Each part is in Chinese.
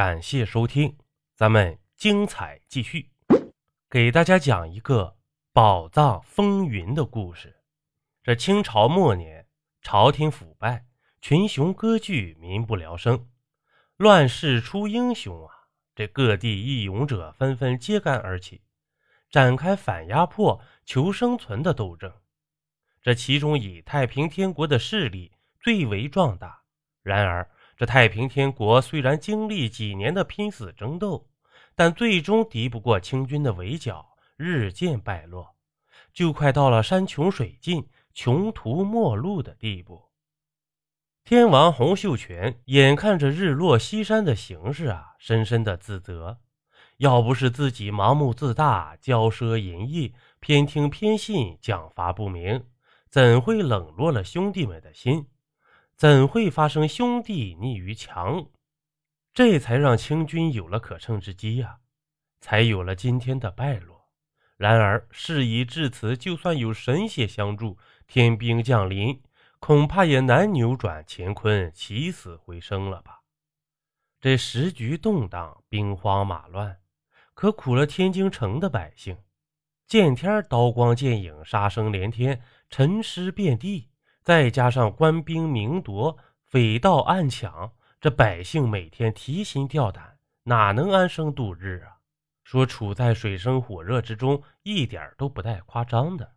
感谢收听，咱们精彩继续，给大家讲一个宝藏风云的故事。这清朝末年，朝廷腐败，群雄割据，民不聊生，乱世出英雄啊！这各地义勇者纷纷揭竿而起，展开反压迫、求生存的斗争。这其中以太平天国的势力最为壮大。然而，这太平天国虽然经历几年的拼死争斗，但最终敌不过清军的围剿，日渐败落，就快到了山穷水尽、穷途末路的地步。天王洪秀全眼看着日落西山的形势啊，深深的自责：要不是自己盲目自大、骄奢淫逸、偏听偏信、奖罚不明。怎会冷落了兄弟们的心？怎会发生兄弟逆于墙？这才让清军有了可乘之机呀，才有了今天的败落。然而事已至此，就算有神仙相助，天兵降临，恐怕也难扭转乾坤起死回生了吧？这时局动荡，兵荒马乱，可苦了天津城的百姓。见天刀光剑影，杀声连天。沉尸遍地，再加上官兵明夺、匪盗暗抢，这百姓每天提心吊胆，哪能安生度日啊？说处在水深火热之中，一点都不带夸张的。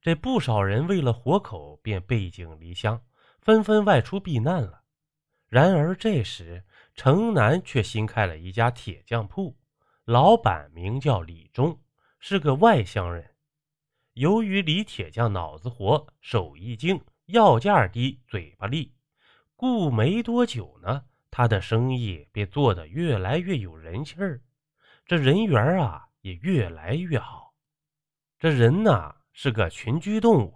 这不少人为了活口，便背井离乡，纷纷外出避难了。然而这时，城南却新开了一家铁匠铺，老板名叫李忠，是个外乡人。由于李铁匠脑子活、手艺精、要价低、嘴巴利，故没多久呢，他的生意便做得越来越有人气儿，这人缘啊也越来越好。这人呐是个群居动物，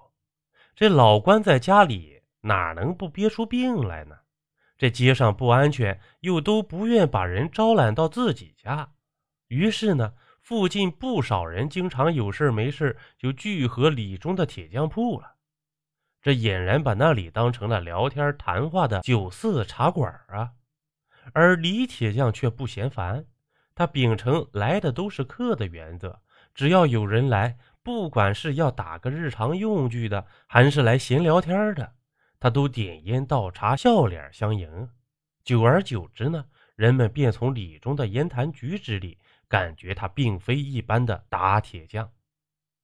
这老关在家里哪能不憋出病来呢？这街上不安全，又都不愿把人招揽到自己家，于是呢。附近不少人经常有事没事就聚合李忠的铁匠铺了，这俨然把那里当成了聊天谈话的酒肆茶馆啊。而李铁匠却不嫌烦，他秉承来的都是客的原则，只要有人来，不管是要打个日常用具的，还是来闲聊天的，他都点烟倒茶，笑脸相迎。久而久之呢，人们便从李忠的言谈举止里。感觉他并非一般的打铁匠。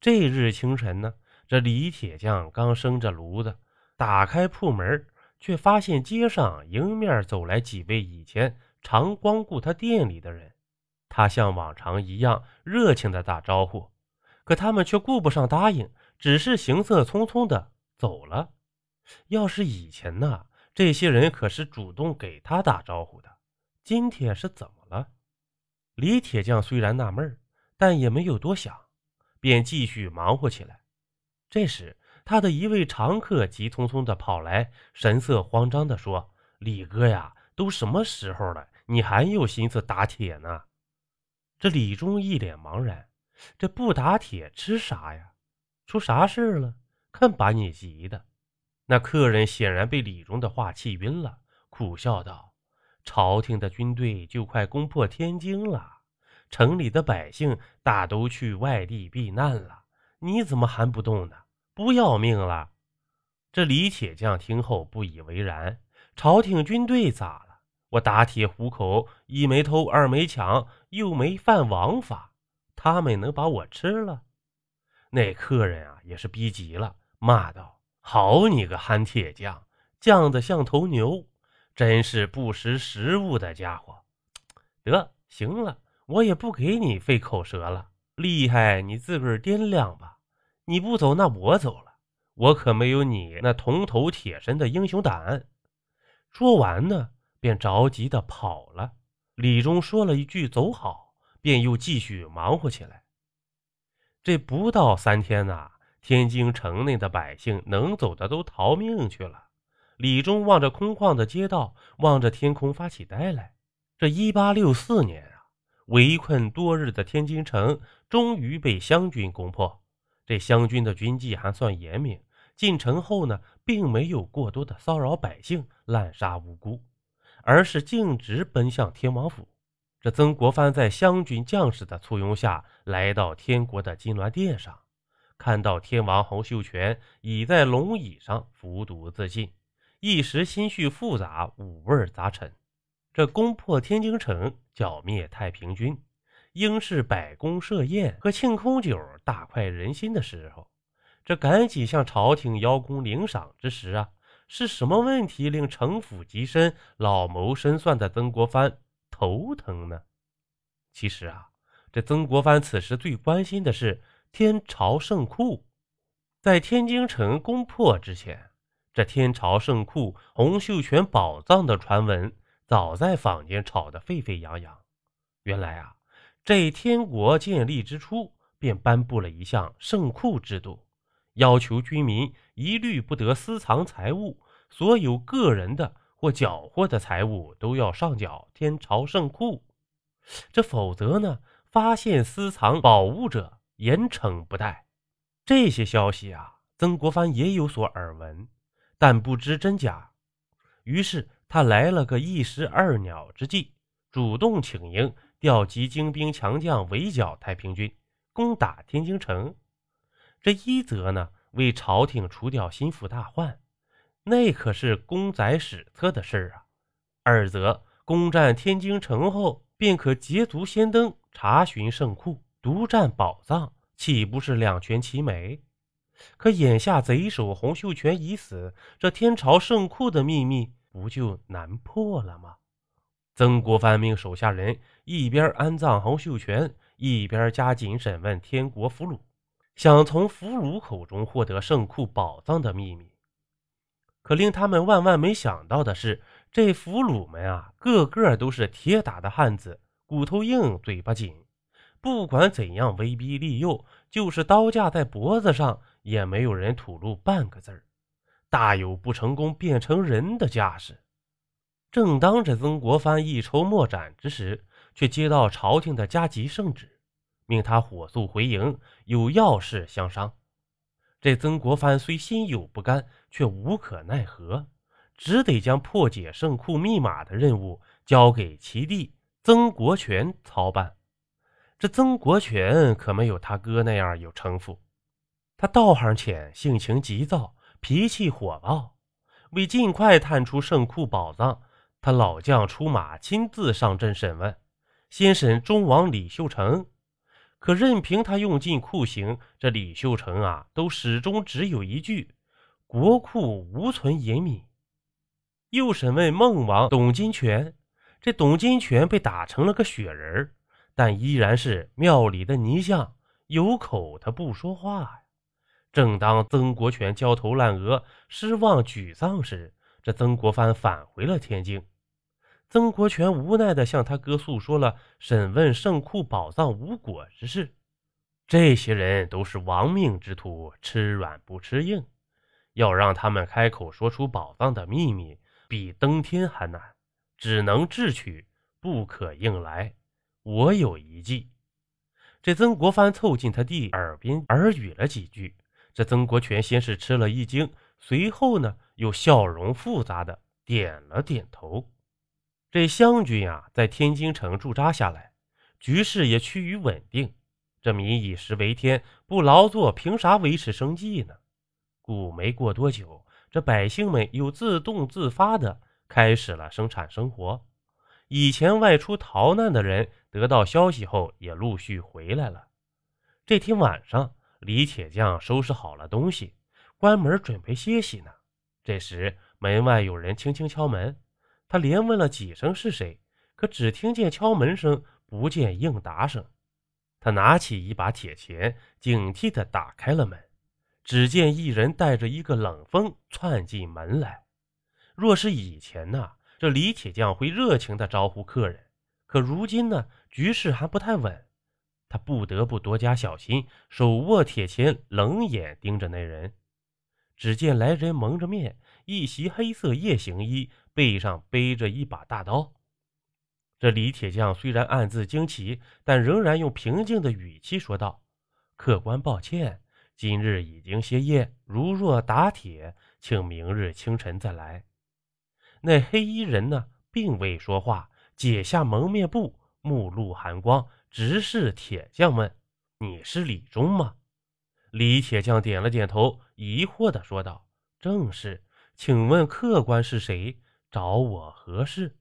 这日清晨呢，这李铁匠刚生着炉子，打开铺门，却发现街上迎面走来几位以前常光顾他店里的人。他像往常一样热情的打招呼，可他们却顾不上答应，只是行色匆匆的走了。要是以前呢，这些人可是主动给他打招呼的，今天是怎么了？李铁匠虽然纳闷但也没有多想，便继续忙活起来。这时，他的一位常客急匆匆地跑来，神色慌张地说：“李哥呀，都什么时候了，你还有心思打铁呢？”这李忠一脸茫然：“这不打铁吃啥呀？出啥事了？看把你急的！”那客人显然被李忠的话气晕了，苦笑道。朝廷的军队就快攻破天津了，城里的百姓大都去外地避难了，你怎么还不动呢？不要命了？这李铁匠听后不以为然：朝廷军队咋了？我打铁糊口，一没偷，二没抢，又没犯王法，他们能把我吃了？那客人啊，也是逼急了，骂道：“好你个憨铁匠，犟得像头牛！”真是不识时务的家伙！得行了，我也不给你费口舌了。厉害，你自个儿掂量吧。你不走，那我走了。我可没有你那铜头铁身的英雄胆。说完呢，便着急的跑了。李忠说了一句“走好”，便又继续忙活起来。这不到三天呐，天津城内的百姓能走的都逃命去了。李忠望着空旷的街道，望着天空发起呆来。这一八六四年，围困多日的天津城终于被湘军攻破。这湘军的军纪还算严明，进城后呢，并没有过多的骚扰百姓、滥杀无辜。而是径直奔向天王府。这曾国藩在湘军将士的簇拥下来到天国的金銮殿上，看到天王洪秀全倚在龙椅上服毒自尽，一时心绪复杂，五味杂陈。这攻破天津城，剿灭太平军，应是摆宫设宴和庆空酒、大快人心的时候。这赶紧向朝廷邀功领赏之时啊，是什么问题令城府极深、老谋深算的曾国藩？头疼呢。其实啊，这曾国藩此时最关心的是天朝圣库。在天津城攻破之前，这天朝圣库洪秀全宝藏的传闻早在坊间炒得沸沸扬扬。原来啊，这天国建立之初便颁布了一项圣库制度，要求军民一律不得私藏财物，所有个人的。或缴获的财物都要上缴天朝圣库，这否则呢？发现私藏宝物者，严惩不贷。这些消息啊，曾国藩也有所耳闻，但不知真假。于是他来了个一石二鸟之计，主动请缨，调集精兵强将围剿太平军，攻打天津城。这一则呢，为朝廷除掉心腹大患。那可是公载史册的事儿啊！二则攻占天津城后，便可捷足先登，查询圣库，独占宝藏，岂不是两全其美？可眼下贼首洪秀全已死，这天朝圣库的秘密不就难破了吗？曾国藩命手下人一边安葬洪秀全，一边加紧审问天国俘虏，想从俘虏口中获得圣库宝藏的秘密。可令他们万万没想到的是，这俘虏们啊，个个都是铁打的汉子，骨头硬，嘴巴紧。不管怎样威逼利诱，就是刀架在脖子上，也没有人吐露半个字儿，大有不成功变成人的架势。正当这曾国藩一筹莫展之时，却接到朝廷的加急圣旨，命他火速回营，有要事相商。这曾国藩虽心有不甘，却无可奈何，只得将破解圣库密码的任务交给其弟曾国荃操办。这曾国荃可没有他哥那样有城府，他道行浅，性情急躁，脾气火爆。为尽快探出圣库宝藏，他老将出马，亲自上阵审问，先审忠王李秀成。可任凭他用尽酷刑，这李秀成啊，都始终只有一句：“国库无存银米。”又审问孟王董金泉，这董金泉被打成了个雪人但依然是庙里的泥像，有口他不说话呀。正当曾国荃焦头烂额、失望沮丧时，这曾国藩返回了天津。曾国荃无奈地向他哥诉说了审问圣库宝藏无果之事。这些人都是亡命之徒，吃软不吃硬，要让他们开口说出宝藏的秘密，比登天还难，只能智取，不可硬来。我有一计。这曾国藩凑近他弟耳边耳语了几句，这曾国荃先是吃了一惊，随后呢，又笑容复杂的点了点头。这湘军啊，在天津城驻扎下来，局势也趋于稳定。这民以食为天，不劳作，凭啥维持生计呢？故没过多久，这百姓们又自动自发的开始了生产生活。以前外出逃难的人，得到消息后也陆续回来了。这天晚上，李铁匠收拾好了东西，关门准备歇息呢。这时，门外有人轻轻敲门。他连问了几声是谁，可只听见敲门声，不见应答声。他拿起一把铁钳，警惕地打开了门。只见一人带着一个冷风窜进门来。若是以前呢，这李铁匠会热情地招呼客人，可如今呢，局势还不太稳，他不得不多加小心，手握铁钳，冷眼盯着那人。只见来人蒙着面，一袭黑色夜行衣。背上背着一把大刀，这李铁匠虽然暗自惊奇，但仍然用平静的语气说道：“客官，抱歉，今日已经歇业，如若打铁，请明日清晨再来。”那黑衣人呢，并未说话，解下蒙面布，目露寒光，直视铁匠问：“你是李忠吗？”李铁匠点了点头，疑惑地说道：“正是，请问客官是谁？找我何事？”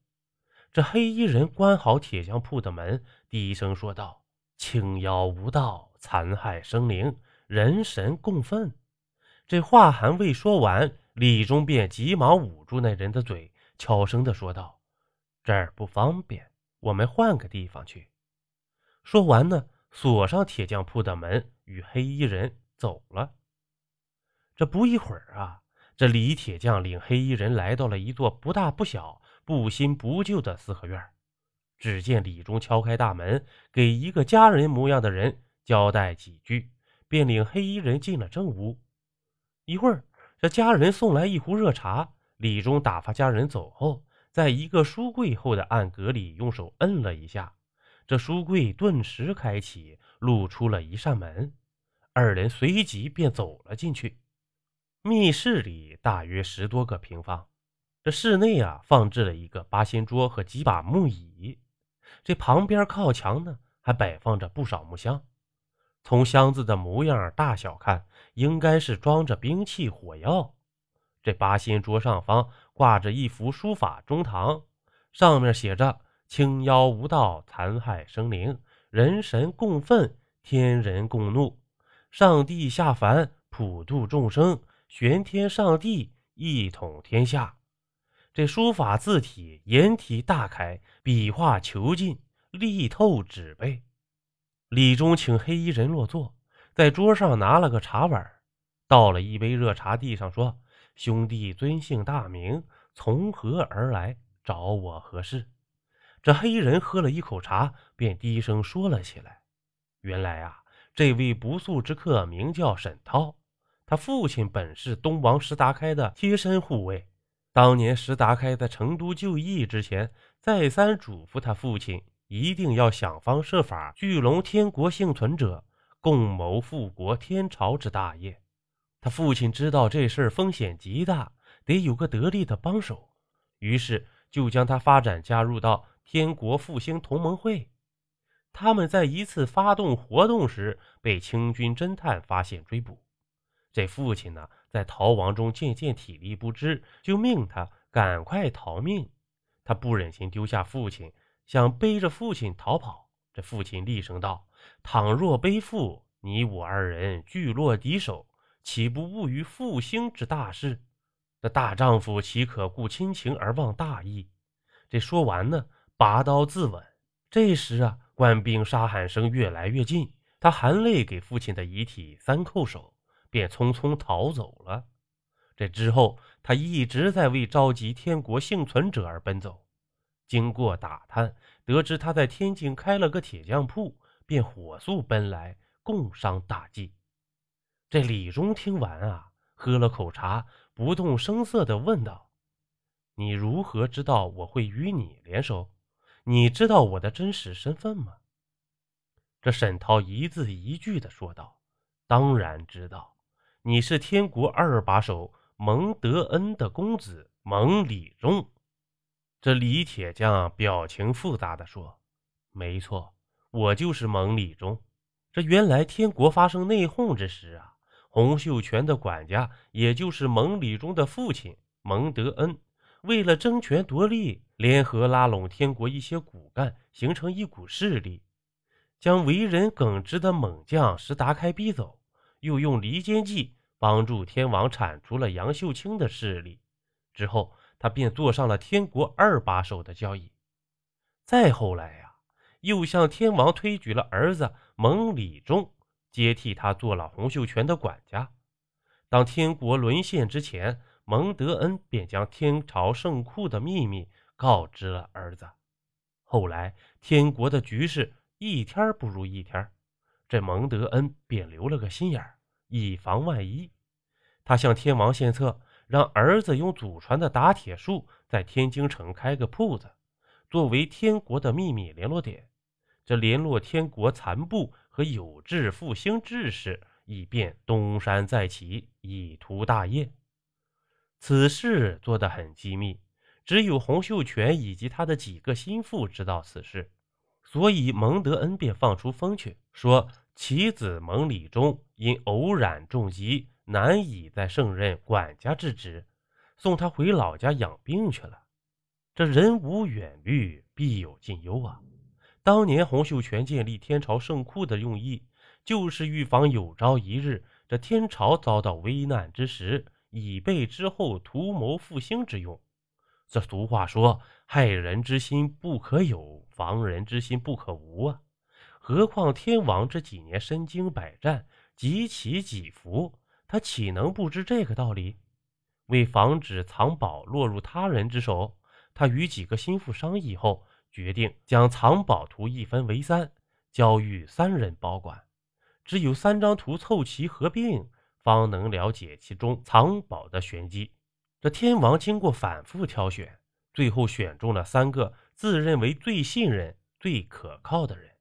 这黑衣人关好铁匠铺的门，低声说道：“青妖无道，残害生灵，人神共愤。”这话还未说完，李忠便急忙捂住那人的嘴，悄声地说道：“这儿不方便，我们换个地方去。”说完呢，锁上铁匠铺的门，与黑衣人走了。这不一会儿啊，这李铁匠领黑衣人来到了一座不大不小、不新不旧的四合院。只见李忠敲开大门，给一个家人模样的人交代几句，便领黑衣人进了正屋。一会儿，这家人送来一壶热茶。李忠打发家人走后，在一个书柜后的暗格里用手摁了一下，这书柜顿时开启，露出了一扇门。二人随即便走了进去。密室里大约十多个平方，这室内啊放置了一个八仙桌和几把木椅，这旁边靠墙呢还摆放着不少木箱。从箱子的模样大小看，应该是装着兵器火药。这八仙桌上方挂着一幅书法中堂，上面写着“青妖无道，残害生灵，人神共愤，天人共怒，上帝下凡，普度众生，玄天上帝一统天下”。这书法字体颜体大开，笔画遒劲，力透纸背。李忠请黑衣人落座，在桌上拿了个茶碗，倒了一杯热茶，递上说：“兄弟尊姓大名？从何而来？找我何事？”这黑衣人喝了一口茶，便低声说了起来：“原来啊，这位不速之客名叫沈涛，他父亲本是东王石达开的贴身护卫。当年石达开在成都就义之前，再三嘱咐他父亲。”一定要想方设法聚拢天国幸存者，共谋复国天朝之大业。他父亲知道这事风险极大，得有个得力的帮手，于是就将他发展加入到天国复兴同盟会。他们在一次发动活动时，被清军侦探发现追捕。这父亲呢，在逃亡中渐渐体力不支，就命他赶快逃命。他不忍心丢下父亲。想背着父亲逃跑，这父亲厉声道：“倘若背负，你我二人俱落敌手，岂不误于复兴之大事？这大丈夫岂可顾亲情而忘大义？”这说完呢，拔刀自刎。这时啊，官兵杀喊声越来越近，他含泪给父亲的遗体三叩首，便匆匆逃走了。这之后，他一直在为召集天国幸存者而奔走。经过打探，得知他在天津开了个铁匠铺，便火速奔来，共商大计。这李忠听完啊，喝了口茶，不动声色地问道：“你如何知道我会与你联手？你知道我的真实身份吗？”这沈涛一字一句的说道：“当然知道，你是天国二把手蒙德恩的公子蒙李忠。”这李铁匠表情复杂的说：“没错，我就是蒙礼忠。这原来天国发生内讧之时啊，洪秀全的管家，也就是蒙礼忠的父亲蒙德恩，为了争权夺利，联合拉拢天国一些骨干，形成一股势力，将为人耿直的猛将石达开逼走，又用离间计帮助天王铲除了杨秀清的势力。之后。”他便坐上了天国二把手的交椅，再后来呀，又向天王推举了儿子蒙礼忠，接替他做了洪秀全的管家。当天国沦陷之前，蒙德恩便将天朝圣库的秘密告知了儿子。后来天国的局势一天不如一天，这蒙德恩便留了个心眼，以防万一，他向天王献策。让儿子用祖传的打铁术在天津城开个铺子，作为天国的秘密联络点，这联络天国残部和有志复兴志士，以便东山再起，以图大业。此事做得很机密，只有洪秀全以及他的几个心腹知道此事，所以蒙德恩便放出风去，说其子蒙礼忠因偶染重疾，难以再胜任管家之职，送他回老家养病去了。这人无远虑，必有近忧啊！当年洪秀全建立天朝圣库的用意，就是预防有朝一日这天朝遭到危难之时，以备之后图谋复兴之用。这俗话说：“害人之心不可有，防人之心不可无啊！”何况天王这几年身经百战，几起几伏，他岂能不知这个道理？为防止藏宝落入他人之手，他与几个心腹商议后。决定将藏宝图一分为三，交予三人保管。只有三张图凑齐合并，方能了解其中藏宝的玄机。这天王经过反复挑选，最后选中了三个自认为最信任、最可靠的人。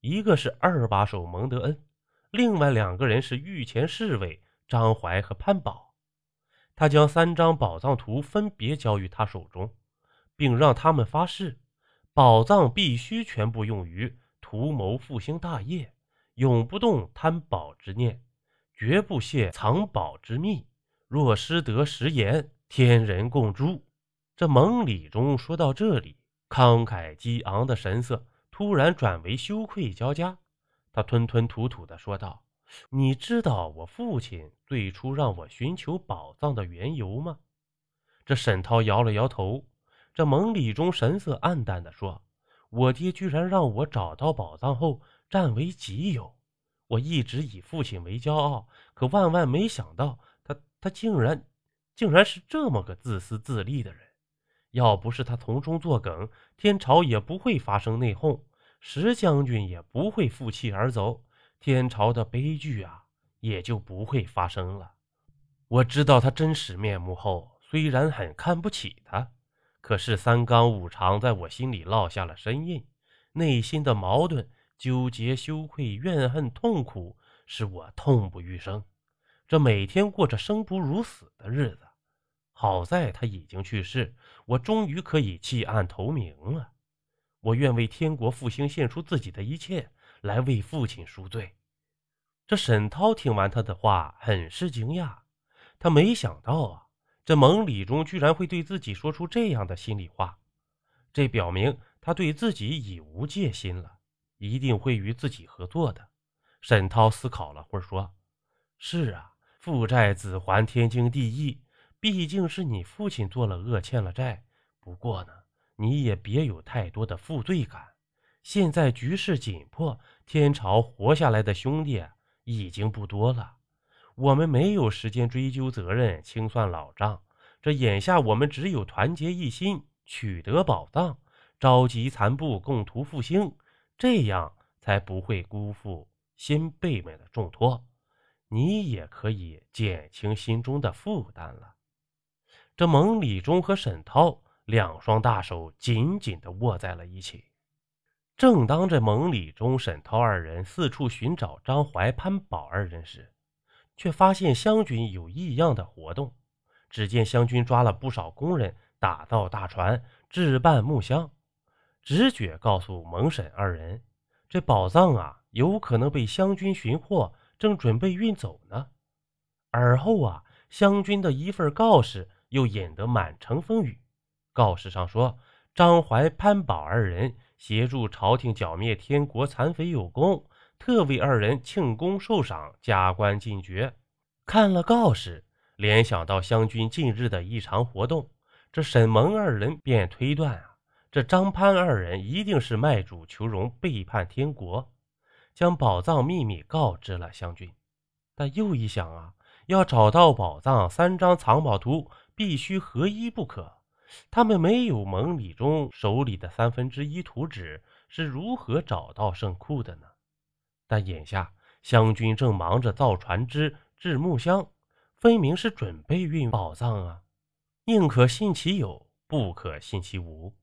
一个是二把手蒙德恩，另外两个人是御前侍卫张怀和潘宝。他将三张宝藏图分别交于他手中，并让他们发誓。宝藏必须全部用于图谋复兴大业，永不动贪宝之念，绝不泄藏宝之秘。若失得食言，天人共诛。这蒙礼中说到这里，慷慨激昂的神色突然转为羞愧交加。他吞吞吐吐地说道：“你知道我父亲最初让我寻求宝藏的缘由吗？”这沈涛摇了摇头。这蒙礼中神色黯淡地说：“我爹居然让我找到宝藏后占为己有，我一直以父亲为骄傲，可万万没想到，他他竟然竟然是这么个自私自利的人。要不是他从中作梗，天朝也不会发生内讧，石将军也不会负气而走，天朝的悲剧啊也就不会发生了。我知道他真实面目后，虽然很看不起他。”可是三纲五常在我心里烙下了深印，内心的矛盾、纠结、羞愧、怨恨、痛苦，使我痛不欲生。这每天过着生不如死的日子。好在他已经去世，我终于可以弃暗投明了。我愿为天国复兴献出自己的一切，来为父亲赎罪。这沈涛听完他的话，很是惊讶，他没想到啊。这蒙礼中居然会对自己说出这样的心里话，这表明他对自己已无戒心了，一定会与自己合作的。沈涛思考了会儿，说：“是啊，父债子还，天经地义。毕竟是你父亲做了恶，欠了债。不过呢，你也别有太多的负罪感。现在局势紧迫，天朝活下来的兄弟已经不多了。”我们没有时间追究责任、清算老账，这眼下我们只有团结一心，取得宝藏，召集残部，共图复兴，这样才不会辜负先辈们的重托。你也可以减轻心中的负担了。这蒙礼忠和沈涛两双大手紧紧地握在了一起。正当这蒙礼忠、沈涛二人四处寻找张怀、潘宝二人时，却发现湘军有异样的活动。只见湘军抓了不少工人，打造大船，置办木箱。直觉告诉蒙沈二人，这宝藏啊，有可能被湘军寻获，正准备运走呢。而后啊，湘军的一份告示又引得满城风雨。告示上说，张怀、潘宝二人协助朝廷剿灭天国残匪有功。特为二人庆功受赏，加官进爵。看了告示，联想到湘军近日的异常活动，这沈蒙二人便推断啊，这张潘二人一定是卖主求荣，背叛天国，将宝藏秘密告知了湘军。但又一想啊，要找到宝藏，三张藏宝图必须合一不可。他们没有蒙礼中手里的三分之一图纸，是如何找到圣库的呢？但眼下湘军正忙着造船只、制木箱，分明是准备运宝藏啊！宁可信其有，不可信其无。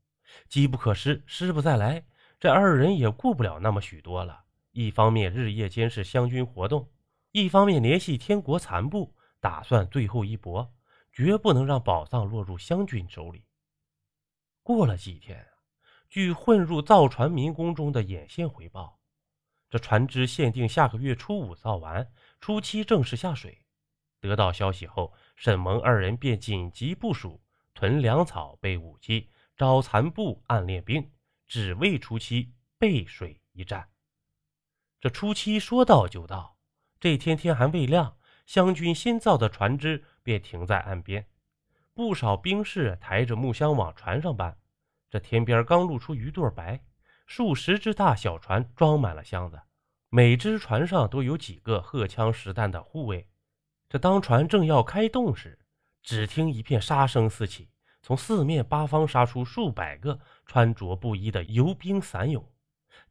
机不可失，失不再来。这二人也顾不了那么许多了。一方面日夜监视湘军活动，一方面联系天国残部，打算最后一搏，绝不能让宝藏落入湘军手里。过了几天，据混入造船民工中的眼线回报，这船只限定下个月初五造完，初七正式下水。得到消息后，沈蒙二人便紧急部署，囤粮草、备武器，招残部、暗练兵，只为初七背水一战。这初七说到就到，这天天还未亮，湘军新造的船只便停在岸边，不少兵士抬着木箱往船上搬。这天边刚露出鱼肚白，数十只大小船装满了箱子，每只船上都有几个荷枪实弹的护卫。这当船正要开动时，只听一片杀声四起，从四面八方杀出数百个穿着不一的游兵散勇。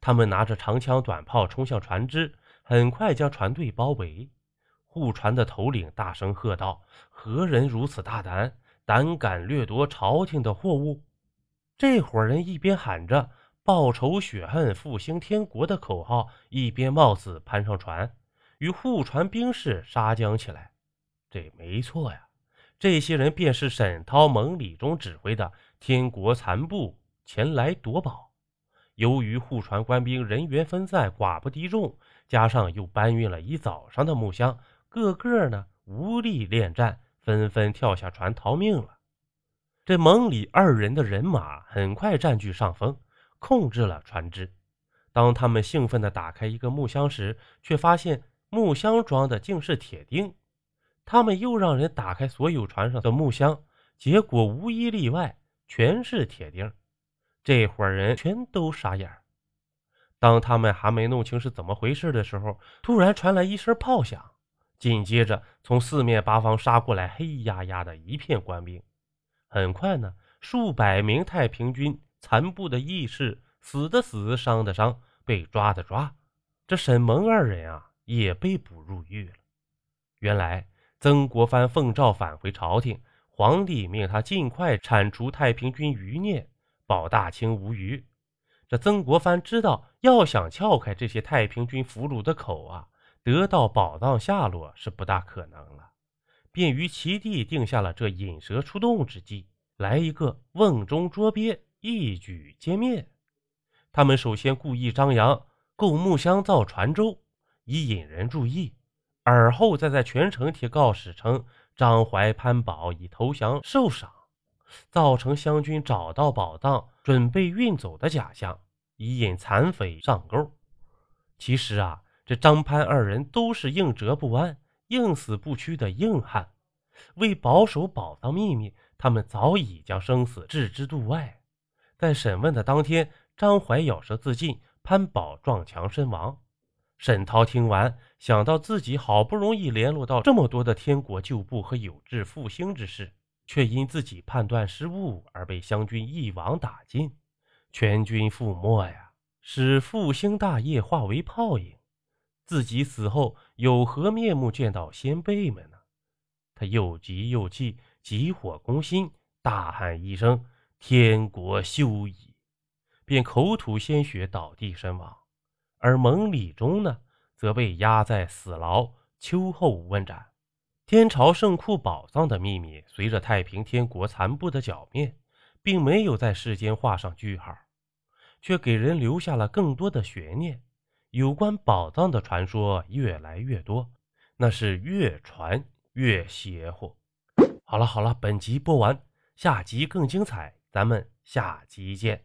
他们拿着长枪短炮冲向船只，很快将船队包围。护船的头领大声喝道：“何人如此大胆，胆敢掠夺朝廷的货物？”这伙人一边喊着“报仇雪恨，复兴天国”的口号，一边冒死攀上船，与护船兵士杀将起来。这没错呀，这些人便是沈涛、蒙礼中指挥的天国残部前来夺宝。由于护船官兵人员分散，寡不敌众，加上又搬运了一早上的木箱，个个呢无力恋战，纷纷跳下船逃命了。这蒙里二人的人马很快占据上风，控制了船只。当他们兴奋地打开一个木箱时，却发现木箱装的竟是铁钉。他们又让人打开所有船上的木箱，结果无一例外，全是铁钉。这伙人全都傻眼。当他们还没弄清是怎么回事的时候，突然传来一声炮响，紧接着从四面八方杀过来黑压压的一片官兵。很快呢，数百名太平军残部的义士，死的死，伤的伤，被抓的抓。这沈蒙二人啊，也被捕入狱了。原来曾国藩奉诏返回朝廷，皇帝命他尽快铲除太平军余孽。保大清无虞。这曾国藩知道，要想撬开这些太平军俘虏的口啊，得到宝藏下落是不大可能了，便于其地定下了这引蛇出洞之计，来一个瓮中捉鳖，一举歼灭。他们首先故意张扬购木箱造船舟，以引人注意，而后再在全城贴告示称张怀潘宝已投降受赏。造成湘军找到宝藏，准备运走的假象，以引残匪上钩。其实啊，这张潘二人都是硬折不弯、硬死不屈的硬汉。为保守宝藏秘密，他们早已将生死置之度外。在审问的当天，张怀咬舌自尽，潘宝撞墙身亡。沈涛听完，想到自己好不容易联络到这么多的天国旧部和有志复兴之士。却因自己判断失误而被湘军一网打尽，全军覆没呀！使复兴大业化为泡影，自己死后有何面目见到先辈们呢？他又急又气，急火攻心，大喊一声“天国休矣”，便口吐鲜血倒地身亡。而蒙礼中呢，则被押在死牢，秋后问斩。天朝圣库宝藏的秘密，随着太平天国残部的剿灭，并没有在世间画上句号，却给人留下了更多的悬念。有关宝藏的传说越来越多，那是越传越邪乎。好了好了，本集播完，下集更精彩，咱们下集见。